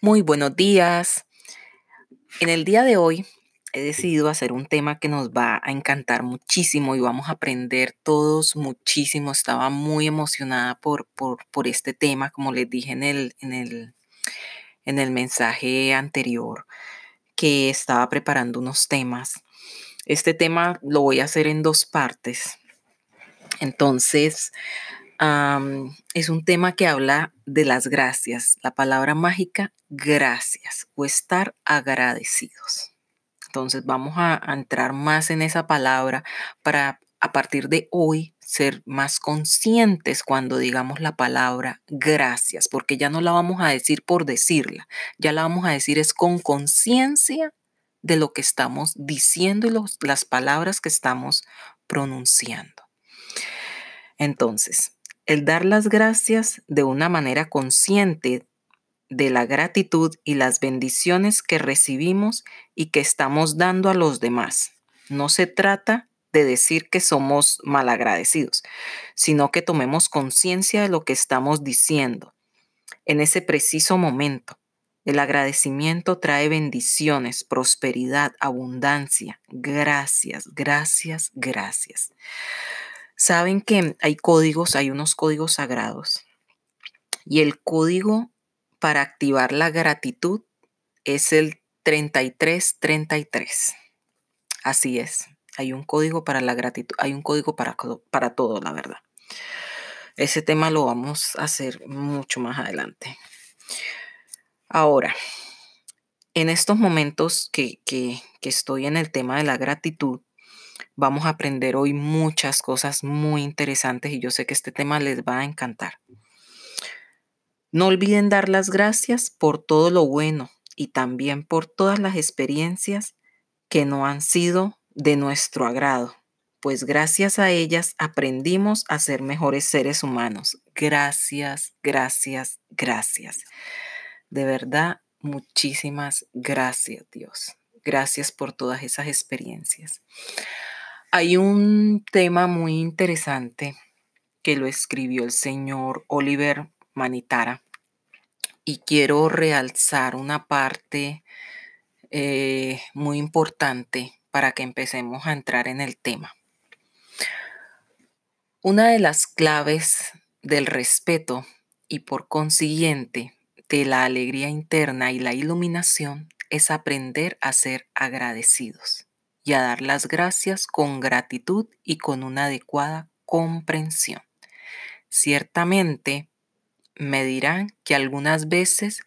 Muy buenos días. En el día de hoy he decidido hacer un tema que nos va a encantar muchísimo y vamos a aprender todos muchísimo. Estaba muy emocionada por, por, este tema, como les dije en el, en, el, en el mensaje anterior, que estaba preparando unos temas. Este tema lo voy a hacer en dos partes. Entonces, es un tema que habla de las gracias, la palabra mágica gracias o estar agradecidos. Entonces vamos a, entrar más en esa palabra para a partir de hoy ser más conscientes cuando digamos la palabra gracias, porque ya no la vamos a decir por decirla, ya la vamos a decir es con conciencia de lo que estamos diciendo y las palabras que estamos pronunciando. Entonces, el dar las gracias de una manera consciente de la gratitud y las bendiciones que recibimos y que estamos dando a los demás. No se trata de decir que somos malagradecidos, sino que tomemos conciencia de lo que estamos diciendo en ese preciso momento. El agradecimiento trae bendiciones, prosperidad, abundancia. Gracias, gracias, gracias. Saben que hay códigos, hay unos códigos sagrados. Y el código para activar la gratitud es el 3333. Así es. Hay un código para la gratitud, hay un código para, para todo, la verdad. Ese tema lo vamos a hacer mucho más adelante. Ahora, en estos momentos que, que estoy en el tema de la gratitud, Vamos a aprender hoy muchas cosas muy interesantes y yo sé que este tema les va a encantar. No olviden dar las gracias por todo lo bueno y también por todas las experiencias que no han sido de nuestro agrado, pues gracias a ellas aprendimos a ser mejores seres humanos. Gracias, gracias, gracias. De verdad, muchísimas gracias, Dios. Gracias por todas esas experiencias. Hay un tema muy interesante que lo escribió el señor Oliver Manitara y quiero realzar una parte eh, muy importante para que empecemos a entrar en el tema. Una de las claves del respeto y por consiguiente de la alegría interna y la iluminación es aprender a ser agradecidos y a dar las gracias con gratitud y con una adecuada comprensión. Ciertamente, me dirán que algunas veces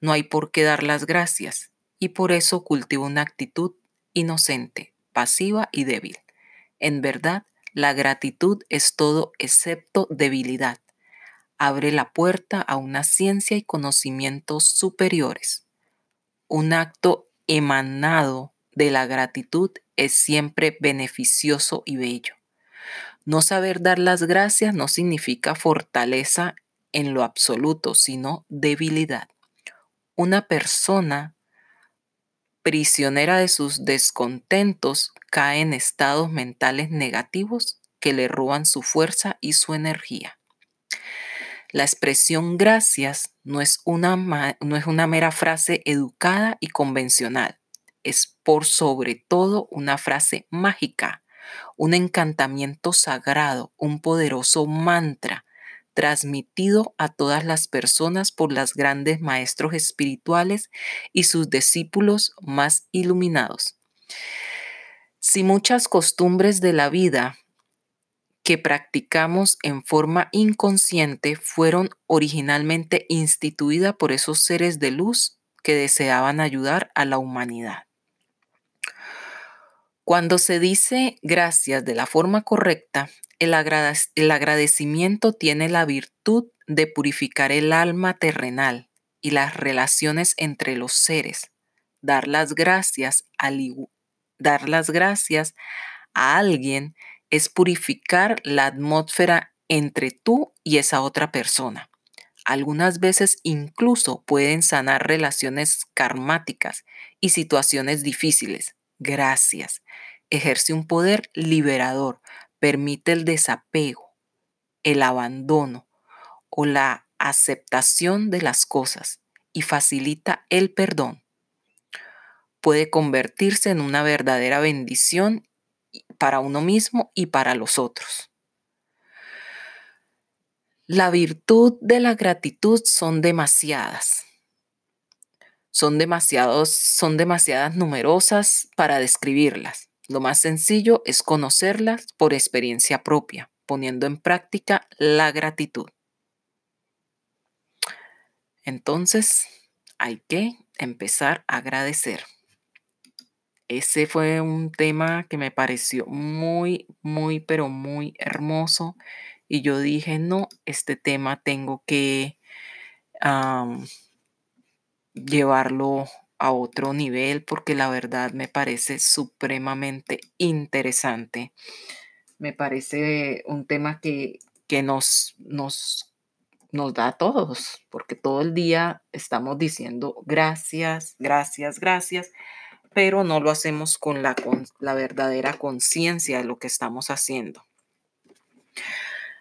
no hay por qué dar las gracias y por eso cultivo una actitud inocente, pasiva y débil. En verdad, la gratitud es todo excepto debilidad. Abre la puerta a una ciencia y conocimientos superiores. Un acto emanado de la gratitud es siempre beneficioso y bello. No saber dar las gracias no significa fortaleza en lo absoluto, sino debilidad. Una persona prisionera de sus descontentos cae en estados mentales negativos que le roban su fuerza y su energía. La expresión gracias no es una, no es una mera frase educada y convencional es por sobre todo una frase mágica, un encantamiento sagrado, un poderoso mantra transmitido a todas las personas por los grandes maestros espirituales y sus discípulos más iluminados. Si muchas costumbres de la vida que practicamos en forma inconsciente fueron originalmente instituidas por esos seres de luz que deseaban ayudar a la humanidad. Cuando se dice gracias de la forma correcta, el, agradecimiento tiene la virtud de purificar el alma terrenal y las relaciones entre los seres. Dar las gracias, a alguien es purificar la atmósfera entre tú y esa otra persona. Algunas veces incluso pueden sanar relaciones karmáticas y situaciones difíciles gracias. Ejerce un poder liberador, permite el desapego, el abandono o la aceptación de las cosas y facilita el perdón, puede convertirse en una verdadera bendición para uno mismo y para los otros. La virtud de la gratitud son demasiadas. Son, demasiados, son demasiadas numerosas para describirlas. Lo más sencillo es conocerlas por experiencia propia, poniendo en práctica la gratitud. Entonces, hay que empezar a agradecer. Ese fue un tema que me pareció muy, muy, pero muy hermoso. Y yo dije, no, este tema tengo que llevarlo a otro nivel porque la verdad me parece supremamente interesante. Me parece un tema que, que nos, nos, nos da a todos, porque todo el día estamos diciendo gracias, gracias, gracias, pero no lo hacemos con la, con la verdadera conciencia de lo que estamos haciendo.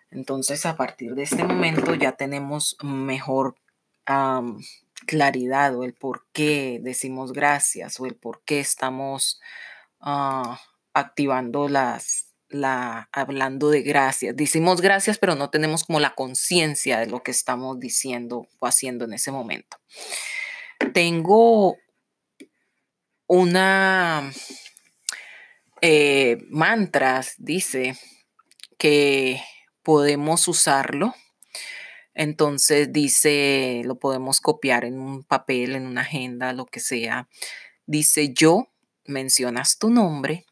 Entonces, a partir de este momento ya tenemos mejor claridad o el por qué decimos gracias o el por qué estamos ah, activando las, la, hablando de gracias. Decimos gracias, pero no tenemos como la conciencia de lo que estamos diciendo o haciendo en ese momento. Tengo una eh, mantras, dice que podemos usarlo. Entonces dice, lo podemos copiar en un papel, en una agenda, lo que sea. Dice, yo, mencionas tu nombre,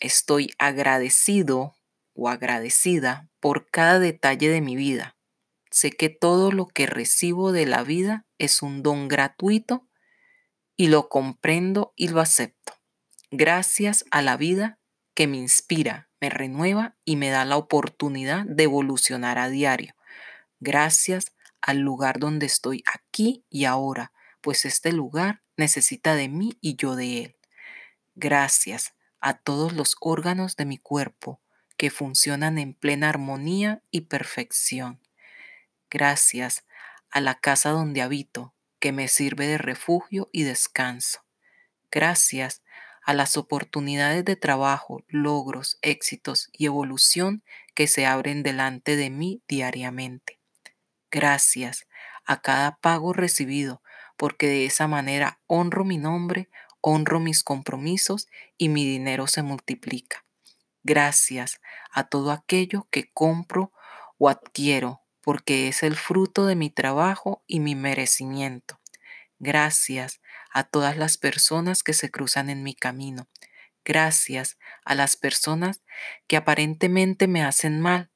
estoy agradecido o agradecida por cada detalle de mi vida. Sé que todo lo que recibo de la vida es un don gratuito y lo comprendo y lo acepto. Gracias a la vida que me inspira, me renueva y me da la oportunidad de evolucionar a diario. Gracias al lugar donde estoy aquí y ahora, pues este lugar necesita de mí y yo de él. Gracias a todos los órganos de mi cuerpo que funcionan en plena armonía y perfección. Gracias a la casa donde habito, que me sirve de refugio y descanso. Gracias a las oportunidades de trabajo, logros, éxitos y evolución que se abren delante de mí diariamente. Gracias a cada pago recibido, porque de esa manera honro mi nombre, honro mis compromisos y mi dinero se multiplica. Gracias a todo aquello que compro o adquiero, porque es el fruto de mi trabajo y mi merecimiento. Gracias a todas las personas que se cruzan en mi camino. Gracias a las personas que aparentemente me hacen mal,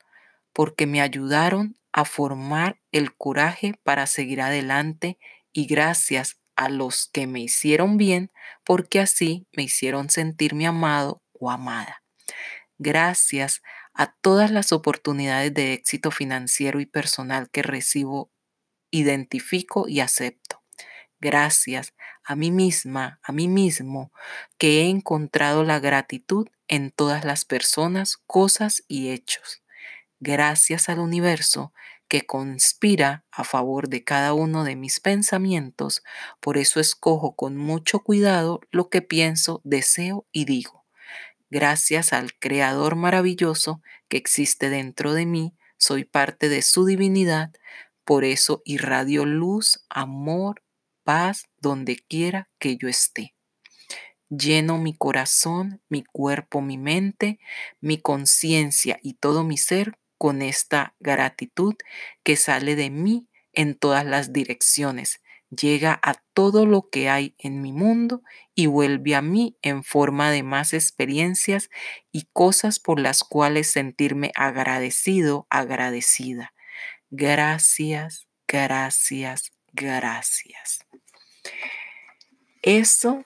porque me ayudaron a formar el coraje para seguir adelante y gracias a los que me hicieron bien, porque así me hicieron sentirme amado o amada. Gracias a todas las oportunidades de éxito financiero y personal que recibo, identifico y acepto gracias a mí misma, a mí mismo, que he encontrado la gratitud en todas las personas, cosas y hechos. Gracias al universo que conspira a favor de cada uno de mis pensamientos, por eso escojo con mucho cuidado lo que pienso, deseo y digo. Gracias al Creador maravilloso que existe dentro de mí, soy parte de su divinidad, por eso irradio luz, amor, paz donde quiera que yo esté. Lleno mi corazón, mi cuerpo, mi mente, mi conciencia y todo mi ser con esta gratitud que sale de mí en todas las direcciones, llega a todo lo que hay en mi mundo y vuelve a mí en forma de más experiencias y cosas por las cuales sentirme agradecido, agradecida. Gracias, gracias, gracias. Eso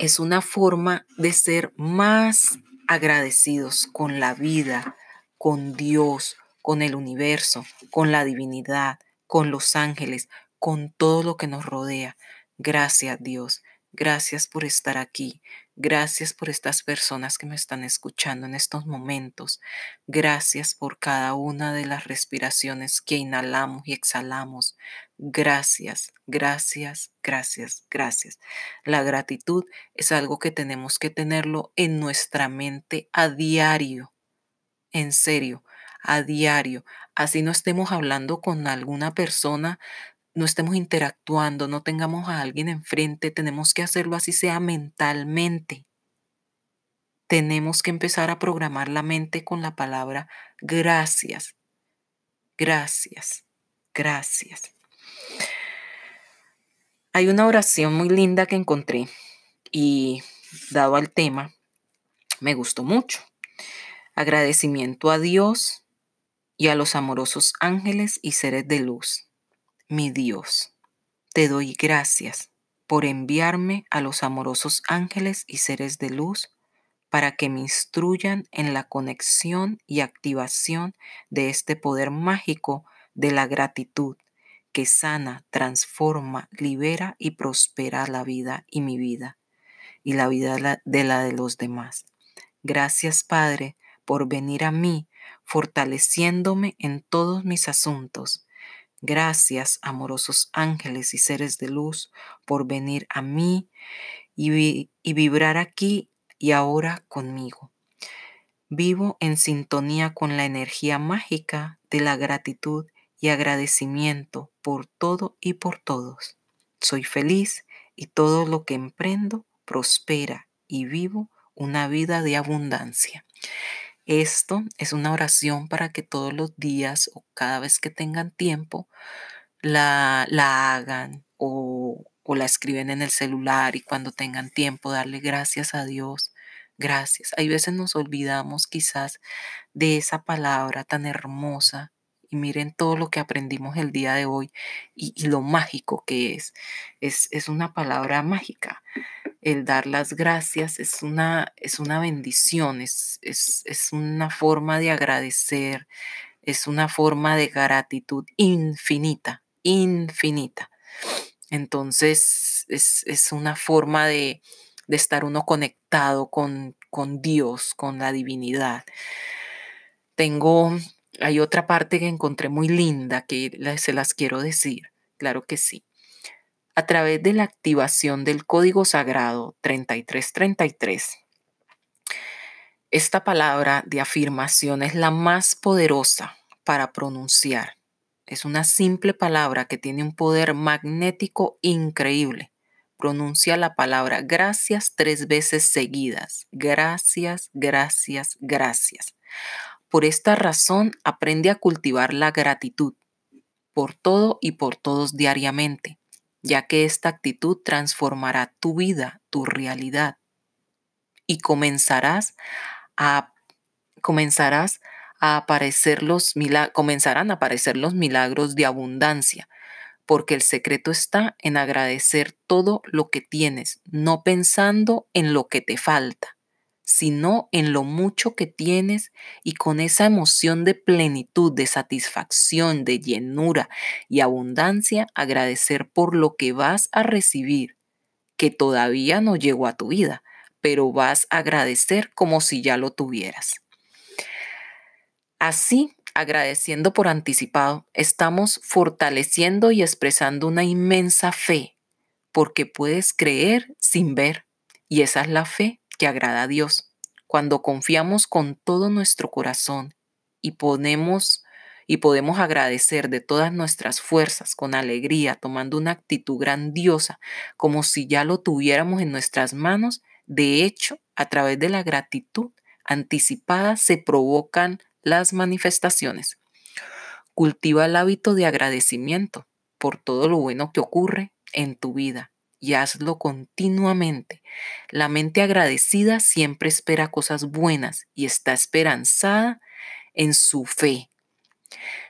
es una forma de ser más agradecidos con la vida, con Dios, con el universo, con la divinidad, con los ángeles, con todo lo que nos rodea. Gracias Dios, gracias por estar aquí, gracias por estas personas que me están escuchando en estos momentos, gracias por cada una de las respiraciones que inhalamos y exhalamos, gracias, gracias, gracias, gracias. La gratitud es algo que tenemos que tenerlo en nuestra mente a diario. En serio, a diario. Así no estemos hablando con alguna persona, no estemos interactuando, no tengamos a alguien enfrente, tenemos que hacerlo así sea mentalmente. Tenemos que empezar a programar la mente con la palabra gracias. Gracias. Gracias. Hay una oración muy linda que encontré y dado al tema, me gustó mucho. Agradecimiento a Dios y a los amorosos ángeles y seres de luz. Mi Dios, te doy gracias por enviarme a los amorosos ángeles y seres de luz para que me instruyan en la conexión y activación de este poder mágico de la gratitud que sana, transforma, libera y prospera la vida y mi vida y la vida de la de los demás. Gracias Padre por venir a mí, fortaleciéndome en todos mis asuntos. Gracias, amorosos ángeles y seres de luz, por venir a mí y, y vibrar aquí y ahora conmigo. Vivo en sintonía con la energía mágica de la gratitud y agradecimiento por todo y por todos. Soy feliz y todo lo que emprendo prospera y vivo una vida de abundancia. Esto es una oración para que todos los días o cada vez que tengan tiempo la, la hagan o, o la escriben en el celular y cuando tengan tiempo darle gracias a Dios. Gracias. Hay veces nos olvidamos quizás de esa palabra tan hermosa y miren todo lo que aprendimos el día de hoy y, lo mágico que es. es. Es una palabra mágica. El dar las gracias es una, es una bendición, es, es, es una forma de agradecer, es una forma de gratitud infinita, infinita. Entonces es, es una forma de, de, estar uno conectado con, con Dios, con la divinidad. Tengo hay otra parte que encontré muy linda que se las quiero decir. Claro que sí. A través de la activación del código sagrado 3333, esta palabra de afirmación es la más poderosa para pronunciar. Es una simple palabra que tiene un poder magnético increíble. Pronuncia la palabra gracias tres veces seguidas. Gracias, gracias, gracias. Por esta razón, aprende a cultivar la gratitud por todo y por todos diariamente, ya que esta actitud transformará tu vida, tu realidad, y comenzarás a comenzarás a aparecer los comenzarán a aparecer los milagros de abundancia, porque el secreto está en agradecer todo lo que tienes, no pensando en lo que te falta sino en lo mucho que tienes y con esa emoción de plenitud, de satisfacción, de llenura y abundancia, agradecer por lo que vas a recibir, que todavía no llegó a tu vida, pero vas a agradecer como si ya lo tuvieras. Así, agradeciendo por anticipado, estamos fortaleciendo y expresando una inmensa fe, porque puedes creer sin ver, y esa es la fe que agrada a Dios. Cuando confiamos con todo nuestro corazón y ponemos y podemos agradecer de todas nuestras fuerzas con alegría, tomando una actitud grandiosa, como si ya lo tuviéramos en nuestras manos, de hecho, a través de la gratitud anticipada se provocan las manifestaciones. Cultiva el hábito de agradecimiento por todo lo bueno que ocurre en tu vida y hazlo continuamente. La mente agradecida siempre espera cosas buenas y está esperanzada en su fe.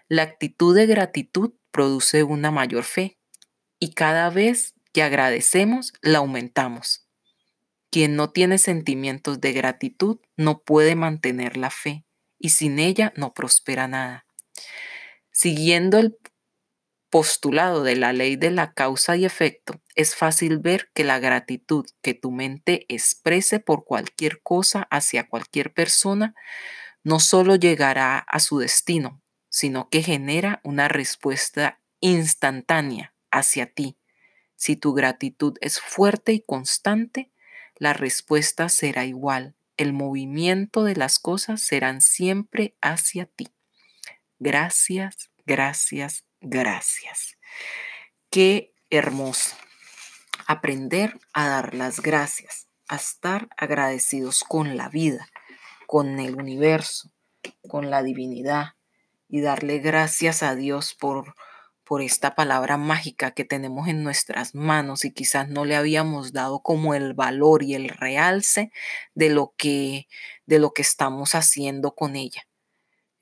La actitud de gratitud produce una mayor fe y cada vez que agradecemos la aumentamos. Quien no tiene sentimientos de gratitud no puede mantener la fe y sin ella no prospera nada. Siguiendo el postulado de la ley de la causa y efecto, es fácil ver que la gratitud que tu mente exprese por cualquier cosa hacia cualquier persona no solo llegará a su destino, sino que genera una respuesta instantánea hacia ti. Si tu gratitud es fuerte y constante, la respuesta será igual. El movimiento de las cosas serán siempre hacia ti. Gracias, gracias, gracias. Qué hermoso aprender a dar las gracias, a estar agradecidos con la vida, con el universo, con la divinidad y darle gracias a Dios por por esta palabra mágica que tenemos en nuestras manos y quizás no le habíamos dado como el valor y el realce de lo que de lo que estamos haciendo con ella.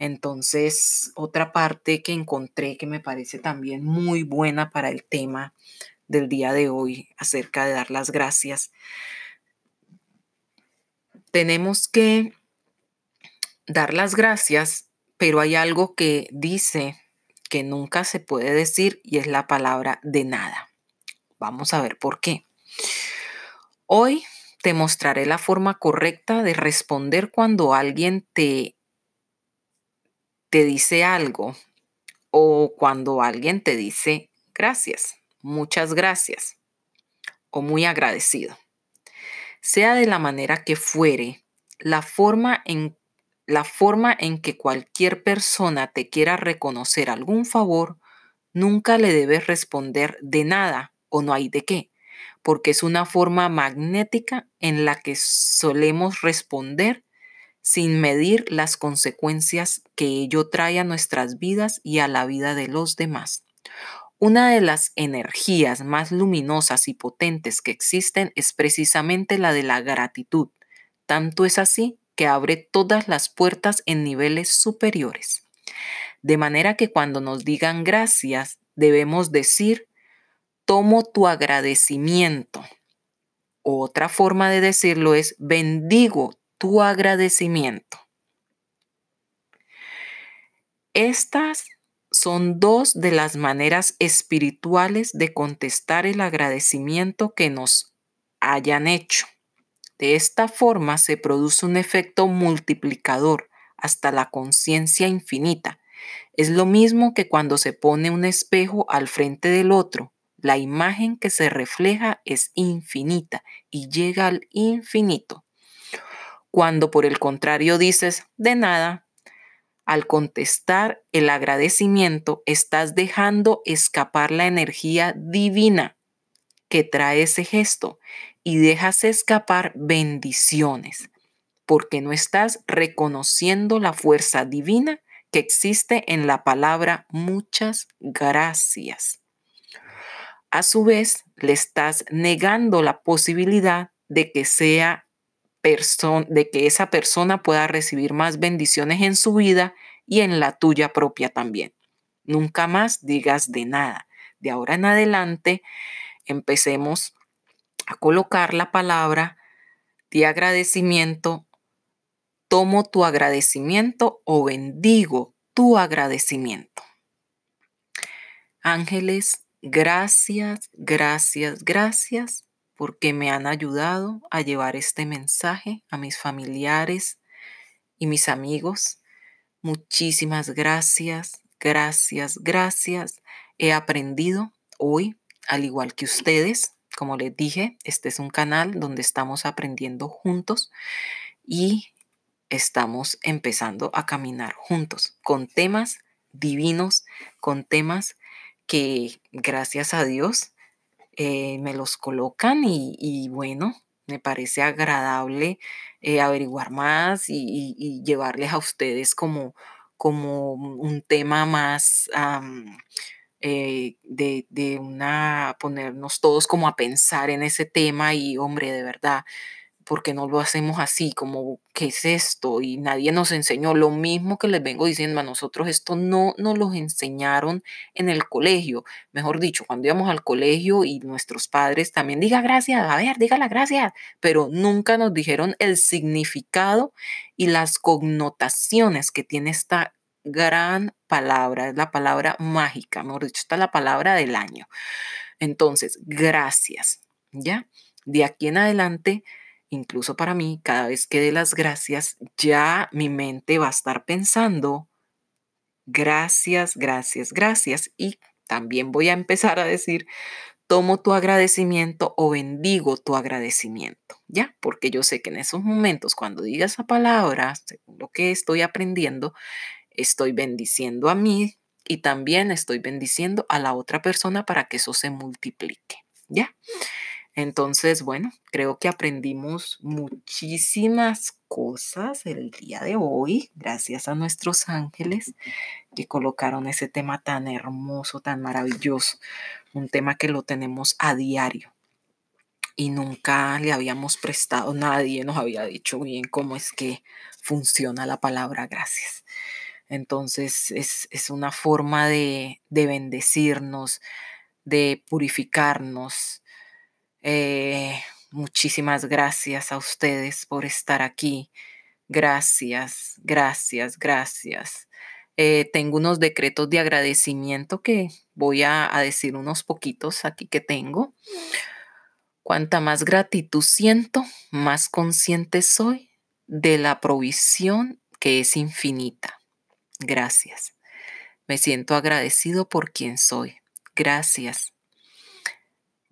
Entonces, otra parte que encontré que me parece también muy buena para el tema del día de hoy acerca de dar las gracias. Tenemos que dar las gracias, pero hay algo que dice que nunca se puede decir y es la palabra de nada. Vamos a ver por qué. Hoy te mostraré la forma correcta de responder cuando alguien te, te dice algo o cuando alguien te dice gracias, muchas gracias o muy agradecido. Sea de la manera que fuere, la forma en la forma en que cualquier persona te quiera reconocer algún favor, nunca le debes responder de nada o no hay de qué, porque es una forma magnética en la que solemos responder sin medir las consecuencias que ello trae a nuestras vidas y a la vida de los demás. Una de las energías más luminosas y potentes que existen es precisamente la de la gratitud. Tanto es así que abre todas las puertas en niveles superiores. De manera que cuando nos digan gracias, debemos decir, tomo tu agradecimiento. Otra forma de decirlo es, bendigo tu agradecimiento. Estas son dos de las maneras espirituales de contestar el agradecimiento que nos hayan hecho. De esta forma se produce un efecto multiplicador hasta la conciencia infinita. Es lo mismo que cuando se pone un espejo al frente del otro. La imagen que se refleja es infinita y llega al infinito. Cuando por el contrario dices de nada, al contestar el agradecimiento estás dejando escapar la energía divina que trae ese gesto y dejas escapar bendiciones, porque no estás reconociendo la fuerza divina que existe en la palabra muchas gracias. A su vez, le estás negando la posibilidad de que sea de que esa persona pueda recibir más bendiciones en su vida y en la tuya propia también. Nunca más digas de nada. De ahora en adelante, empecemos a colocar la palabra de agradecimiento, tomo tu agradecimiento o bendigo tu agradecimiento. Ángeles, gracias, gracias, gracias porque me han ayudado a llevar este mensaje a mis familiares y mis amigos. Muchísimas gracias, gracias, gracias. He aprendido hoy, al igual que ustedes, como les dije, este es un canal donde estamos aprendiendo juntos y estamos empezando a caminar juntos con temas divinos, con temas que gracias a Dios eh, me los colocan y, bueno, me parece agradable eh, averiguar más y, llevarles a ustedes como, como un tema más... Eh, de, de, una, ponernos todos como a pensar en ese tema y hombre, de verdad, porque no lo hacemos así, como, ¿qué es esto? Y nadie nos enseñó lo mismo que les vengo diciendo a nosotros, esto no nos lo enseñaron en el colegio, mejor dicho, cuando íbamos al colegio y nuestros padres también, diga gracias, a ver, diga la gracias, pero nunca nos dijeron el significado y las connotaciones que tiene esta gran palabra, es la palabra mágica, mejor dicho, está la palabra del año. Entonces, gracias, ¿ya? De aquí en adelante, incluso para mí, cada vez que dé las gracias, ya mi mente va a estar pensando, gracias, gracias, gracias, y también voy a empezar a decir, tomo tu agradecimiento o bendigo tu agradecimiento, ¿ya? Porque yo sé que en esos momentos, cuando diga esa palabra, según lo que estoy aprendiendo, estoy bendiciendo a mí y también estoy bendiciendo a la otra persona para que eso se multiplique, ¿ya? Entonces, bueno, creo que aprendimos muchísimas cosas el día de hoy, gracias a nuestros ángeles que colocaron ese tema tan hermoso, tan maravilloso, un tema que lo tenemos a diario y nunca le habíamos prestado, nadie nos había dicho bien cómo es que funciona la palabra gracias. Entonces es, una forma de, de bendecirnos, de purificarnos, eh, muchísimas gracias a ustedes por estar aquí. Gracias, gracias, gracias. Eh, tengo unos decretos de agradecimiento que voy a, a decir unos poquitos aquí que tengo. Cuanta más gratitud siento, más consciente soy de la provisión que es infinita. Gracias. Me siento agradecido por quien soy. Gracias.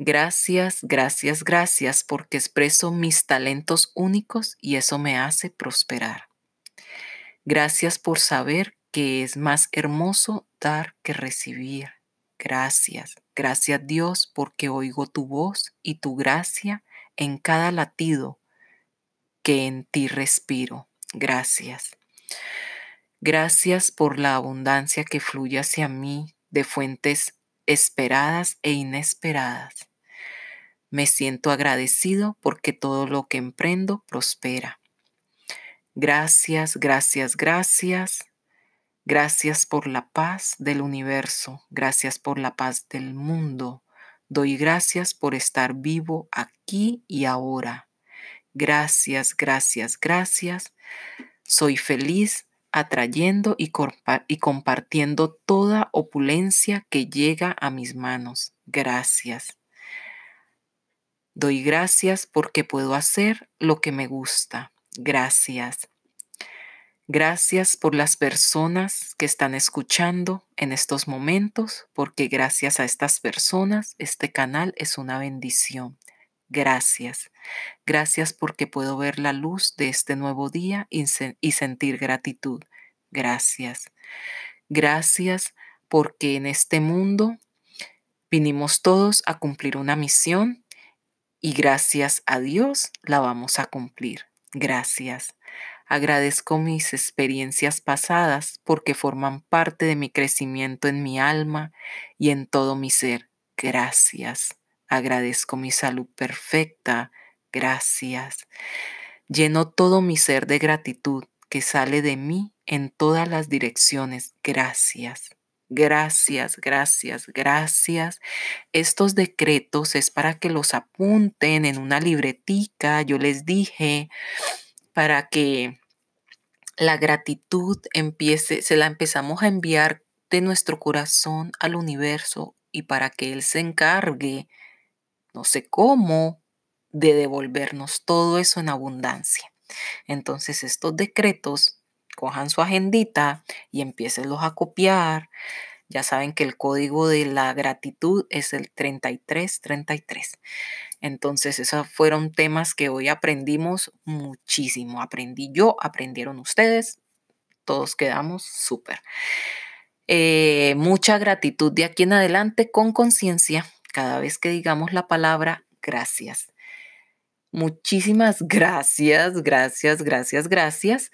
Gracias, gracias, gracias porque expreso mis talentos únicos y eso me hace prosperar. Gracias por saber que es más hermoso dar que recibir. Gracias, gracias Dios porque oigo tu voz y tu gracia en cada latido que en ti respiro. Gracias. Gracias por la abundancia que fluye hacia mí de fuentes esperadas e inesperadas. Me siento agradecido porque todo lo que emprendo prospera. Gracias, gracias, gracias. Gracias por la paz del universo. Gracias por la paz del mundo. Doy gracias por estar vivo aquí y ahora. Gracias, gracias, gracias. Soy feliz atrayendo y, compartiendo toda opulencia que llega a mis manos. Gracias. Doy gracias porque puedo hacer lo que me gusta. Gracias. Gracias por las personas que están escuchando en estos momentos, porque gracias a estas personas este canal es una bendición. Gracias. Gracias porque puedo ver la luz de este nuevo día y, sentir gratitud. Gracias. Gracias porque en este mundo vinimos todos a cumplir una misión y gracias a Dios la vamos a cumplir. Gracias. Agradezco mis experiencias pasadas porque forman parte de mi crecimiento en mi alma y en todo mi ser. Gracias. Agradezco mi salud perfecta. Gracias. Lleno todo mi ser de gratitud que sale de mí en todas las direcciones. Gracias. Gracias, gracias, gracias. Estos decretos es para que los apunten en una libretica, yo les dije, para que la gratitud empiece, se la empezamos a enviar de nuestro corazón al universo y para que Él se encargue, no sé cómo, de devolvernos todo eso en abundancia. Entonces estos decretos cojan su agendita y los a copiar. Ya saben que el código de la gratitud es el 3333. Entonces, esos fueron temas que hoy aprendimos muchísimo. Aprendí yo, aprendieron ustedes, todos quedamos súper. Eh, mucha gratitud de aquí en adelante con conciencia cada vez que digamos la palabra gracias. Muchísimas gracias, gracias, gracias, gracias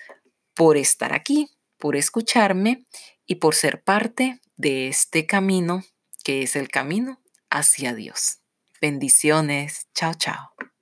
por estar aquí, por escucharme y por ser parte de este camino que es el camino hacia Dios. Bendiciones. Chao, chao.